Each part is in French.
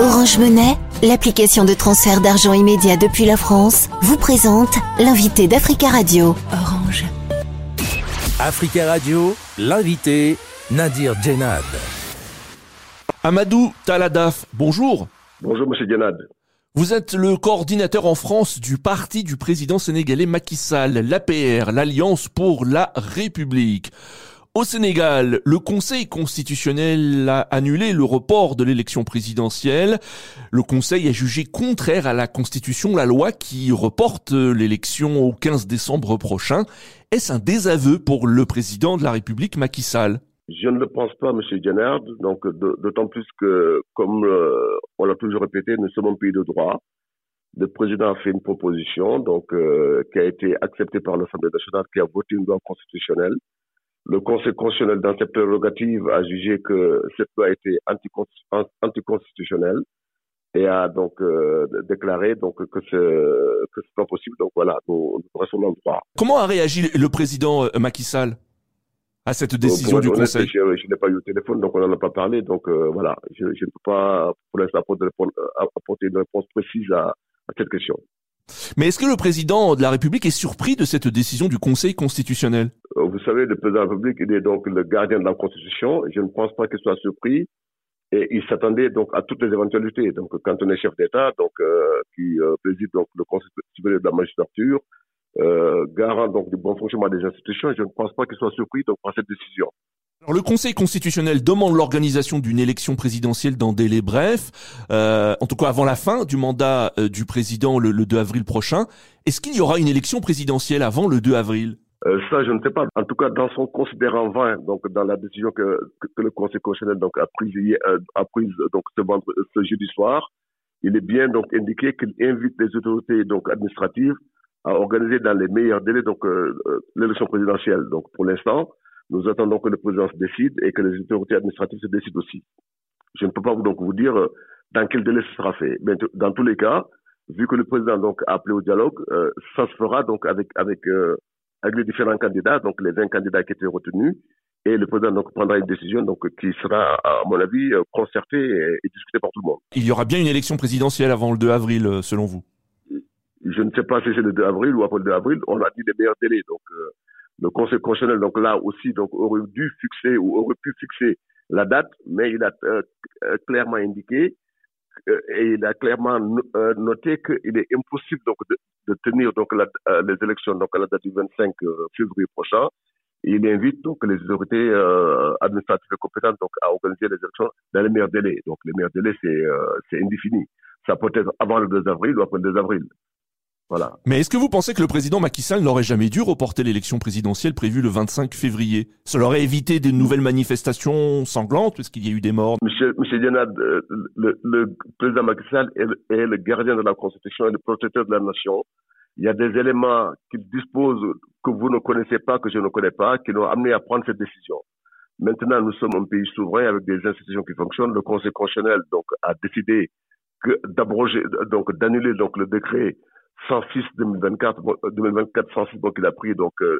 Orange Monnaie, l'application de transfert d'argent immédiat depuis la France, vous présente l'invité d'Africa Radio. Orange. Africa Radio, l'invité Nadir Djenad. Amadou Taladaf, bonjour. Bonjour Monsieur Djenad. Vous êtes le coordinateur en France du parti du président sénégalais Macky Sall, l'APR, l'Alliance pour la République. Au Sénégal, le Conseil constitutionnel a annulé le report de l'élection présidentielle. Le Conseil a jugé contraire à la Constitution la loi qui reporte l'élection au 15 décembre prochain. Est-ce un désaveu pour le président de la République, Macky Sall? Je ne le pense pas, Monsieur Jannard. Donc, d'autant plus que, comme euh, on l'a toujours répété, nous sommes un pays de droit. Le président a fait une proposition, donc euh, qui a été acceptée par l'Assemblée nationale, qui a voté une loi constitutionnelle. Le Conseil constitutionnel, dans ses prérogatives, a jugé que cette loi était anticonstitutionnelle et a donc euh, déclaré donc que ce que c'est pas possible. Donc voilà, nous, nous restons dans le droit. Comment a réagi le président euh, Macky Sall à cette décision du Conseil? Je, je n'ai pas eu au téléphone, donc on n'en a pas parlé. Donc euh, voilà, je, je, ne peux pas pour l'instant apporter une réponse précise à, à cette question. Mais est-ce que le président de la République est surpris de cette décision du Conseil constitutionnel? Vous savez, le président de la République, il est donc le gardien de la Constitution. Je ne pense pas qu'il soit surpris. Et il s'attendait donc à toutes les éventualités. Donc, quand on est chef d'État, donc euh, qui euh, préside donc le Conseil de la magistrature, euh, garant donc du bon fonctionnement des institutions, je ne pense pas qu'il soit surpris donc par cette décision. Alors, le Conseil constitutionnel demande l'organisation d'une élection présidentielle dans délai bref, euh, en tout cas avant la fin du mandat du président le, le, 2 avril prochain. Est-ce qu'il y aura une élection présidentielle avant le 2 avril? Euh, Ça, je ne sais pas. En tout cas, dans son considérant 20, donc dans la décision que, que, le Conseil constitutionnel donc a prise, euh, a prise donc ce, vendredi, ce jeudi soir, il est bien donc indiqué qu'il invite les autorités donc administratives à organiser dans les meilleurs délais donc euh, l'élection présidentielle. Donc pour l'instant, nous attendons que le président se décide et que les autorités administratives se décident aussi. Je ne peux pas donc vous dire euh, dans quel délai ce sera fait. Mais dans tous les cas, vu que le président donc a appelé au dialogue, euh, ça se fera donc avec avec euh, avec les différents candidats, donc les 20 candidats qui étaient retenus, et le président donc prendra une décision donc qui sera à mon avis euh, concertée et, et discutée par tout le monde. Il y aura bien une élection présidentielle avant le 2 avril, euh, selon vous? Je ne sais pas si c'est le 2 avril ou après le 2 avril. On a dit les meilleurs délais, donc. Euh, le Conseil constitutionnel, donc là aussi, donc aurait dû fixer ou aurait pu fixer la date, mais il a euh, clairement indiqué et il a clairement euh, noté qu'il est impossible donc de, tenir donc la, les élections donc à la date du 25 février prochain. Il invite donc les autorités administratives et compétentes donc à organiser les élections dans les meilleurs délais. Donc les meilleurs délais c'est c'est indéfini. Ça peut être avant le 2 avril ou après le 2 avril. Voilà. Mais est-ce que vous pensez que le président Macky Sall n'aurait jamais dû reporter l'élection présidentielle prévue le 25 février? Cela aurait évité de nouvelles manifestations sanglantes, puisqu'il y a eu des morts. Monsieur, monsieur Dianad, le, le, président Macky Sall est, est, le gardien de la Constitution et le protecteur de la nation. Il y a des éléments qu'il dispose que vous ne connaissez pas, que je ne connais pas, qui l'ont amené à prendre cette décision. Maintenant, nous sommes un pays souverain avec des institutions qui fonctionnent. Le Conseil constitutionnel donc a décidé d'abroger, donc d'annuler donc le décret 106 2024, 2024 106 donc il a pris donc euh,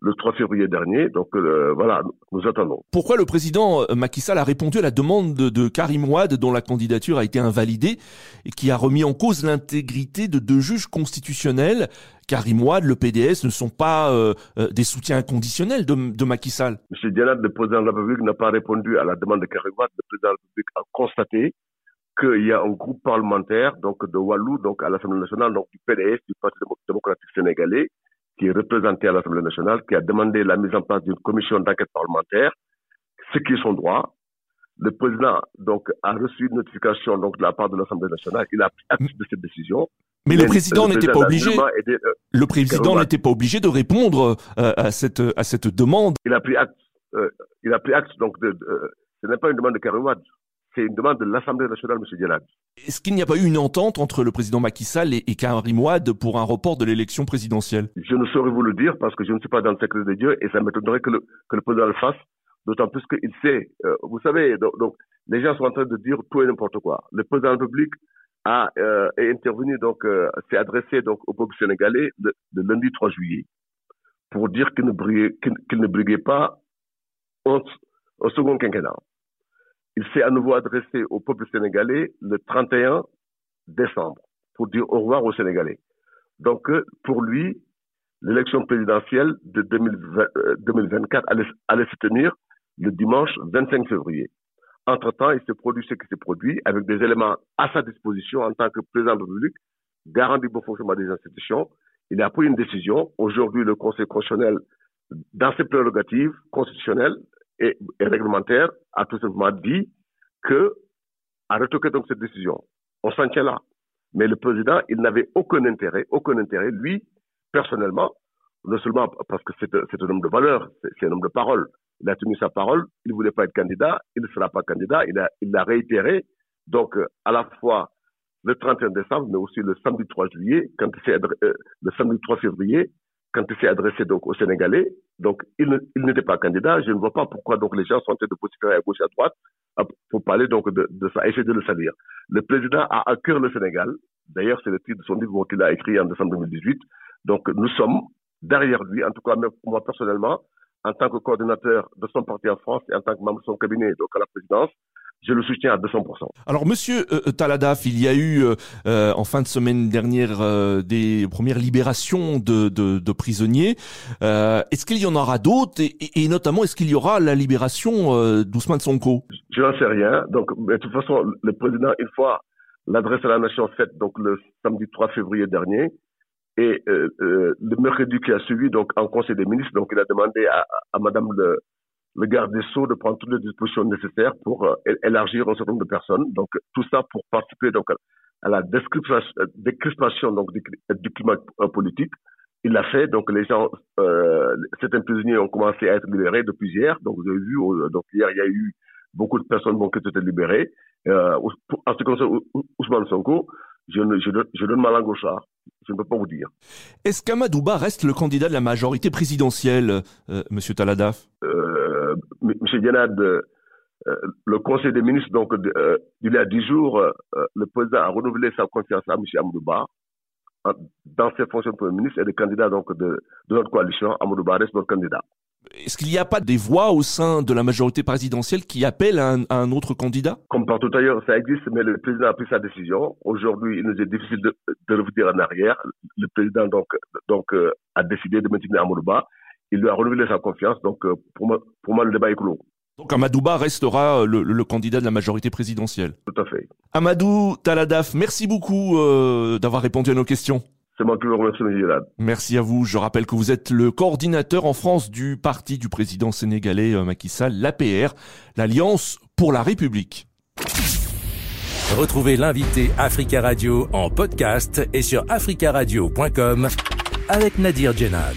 le 3 février dernier. Donc euh, voilà, nous attendons. Pourquoi le président euh, Macky Sall a répondu à la demande de, Karim Ouad, dont la candidature a été invalidée et qui a remis en cause l'intégrité de deux juges constitutionnels? Karim Ouad, le PDS ne sont pas euh, des soutiens inconditionnels de, de Macky Sall. Monsieur Diallo, le président de la République n'a pas répondu à la demande de Karim Ouad. Le président de la République a constaté qu'il y a un groupe parlementaire donc de Wallou donc à l'Assemblée nationale donc du PDS du Parti démocratique sénégalais qui est représenté à l'Assemblée nationale qui a demandé la mise en place d'une commission d'enquête parlementaire ce qui est son droit le président donc a reçu une notification donc de la part de l'Assemblée nationale il a pris acte de cette décision mais le président n'était pas obligé. Aidé, euh, le président n'était pas obligé de répondre euh, à cette à cette demande. Il a pris acte. Euh, il a pris acte donc de. de ce n'est pas une demande de Karim c'est une demande de l'Assemblée nationale, M. Dialad. Est-ce qu'il n'y a pas eu une entente entre le président Macky Sall et, et Karim pour un report de l'élection présidentielle? Je ne saurais vous le dire parce que je ne suis pas dans le secret des dieux et ça m'étonnerait que le, que le président le fasse, d'autant plus qu'il sait. Euh, vous savez, donc, donc, les gens sont en train de dire tout et n'importe quoi. Le président de la République a euh, est intervenu, donc euh, s'est adressé donc au peuple sénégalais le, le, lundi 3 juillet pour dire qu'il ne briguait, qu'il, qu'il ne briguait pas au, au second quinquennat. Il s'est à nouveau adressé au peuple sénégalais le 31 décembre pour dire au revoir aux Sénégalais. Donc, euh, pour lui, l'élection présidentielle de 2024 euh, allait, allait, se tenir le dimanche 25 février. Entre-temps, il s'est produit ce qui s'est produit avec des éléments à sa disposition en tant que président de la République, garant du bon fonctionnement des institutions. Il a pris une décision. Aujourd'hui, le Conseil constitutionnel, dans ses prérogatives constitutionnelles et, réglementaires, a tout simplement dit que, a retoqué donc cette décision. On s'en tient là. Mais le président, il n'avait aucun intérêt, aucun intérêt, lui, personnellement, non seulement parce que c'est un homme de valeur, c'est un homme de parole, il a tenu sa parole, il ne voulait pas être candidat, il ne sera pas candidat, il l'a réitéré, donc à la fois le 31 décembre, mais aussi le samedi 3 juillet, quand il euh, le samedi 3 février, quand il s'est adressé donc aux Sénégalais, donc il, n'était pas candidat. Je ne vois pas pourquoi donc les gens sont en train de positionner à gauche et à droite pour parler donc de, de ça, essayer de le salir. Le président a à cœur le Sénégal. D'ailleurs, c'est le titre de son livre qu'il a écrit en décembre 2018. Donc nous sommes derrière lui, en tout cas moi personnellement, en tant que coordinateur de son parti en France et en tant que membre de son cabinet, donc à la présidence, je le soutiens à 200%. Alors, Monsieur euh, euh, Taladaf, il y a eu euh, en fin de semaine dernière des premières libérations de, de, de prisonniers. est-ce qu'il y en aura d'autres et, et, notamment est-ce qu'il y aura la libération d'Ousmane Sonko? Je n'en sais rien. Donc, de toute façon, le président, une fois l'adresse à la nation faite, donc le samedi 3 février dernier, et euh, euh, le mercredi qui a suivi, donc en Conseil des ministres, donc il a demandé à, à Madame le, le garde des Sceaux de prendre toutes les dispositions nécessaires pour euh, élargir un certain nombre de personnes. Donc tout ça pour participer donc à la décrispation donc du, du, climat politique. Il l'a fait. Donc les gens, euh, certains prisonniers ont commencé à être libérés depuis hier. Donc vous avez vu, donc hier il y a eu beaucoup de personnes donc, qui ont été libérées. Euh, en ce qui concerne Ousmane Sonko, je, je, je, donne ma langue au chat. Je ne peux pas vous dire. Est-ce qu'Amadouba reste le candidat de la majorité présidentielle, euh, Monsieur Taladaf euh, Monsieur Yanad, euh, le Conseil des ministres, donc, euh, il y a dix jours, euh, le président a renouvelé sa confiance à Monsieur Amadouba dans ses fonctions de Premier ministre et le candidat donc, de, de notre coalition. Amadouba reste notre candidat. Est-ce qu'il n'y a pas des voix au sein de la majorité présidentielle qui appellent à un, autre candidat? Comme partout ailleurs, ça existe, mais le président a pris sa décision. Aujourd'hui, il nous est difficile de, revenir en arrière. Le président donc, donc euh, a décidé de maintenir Amadouba. Il lui a renouvelé sa confiance. Donc, euh, pour moi, pour moi le débat est clos. Donc Amadouba restera le, candidat de la majorité présidentielle. Tout à fait. Amadou Taladaf, merci beaucoup euh, d'avoir répondu à nos questions. C'est moi qui vous remercie, Merci à vous. Je rappelle que vous êtes le coordinateur en France du parti du président sénégalais euh, Macky Sall, l'APR, l'Alliance pour la République. Retrouvez l'invité Africa Radio en podcast et sur africaradio.com avec Nadir Djenad.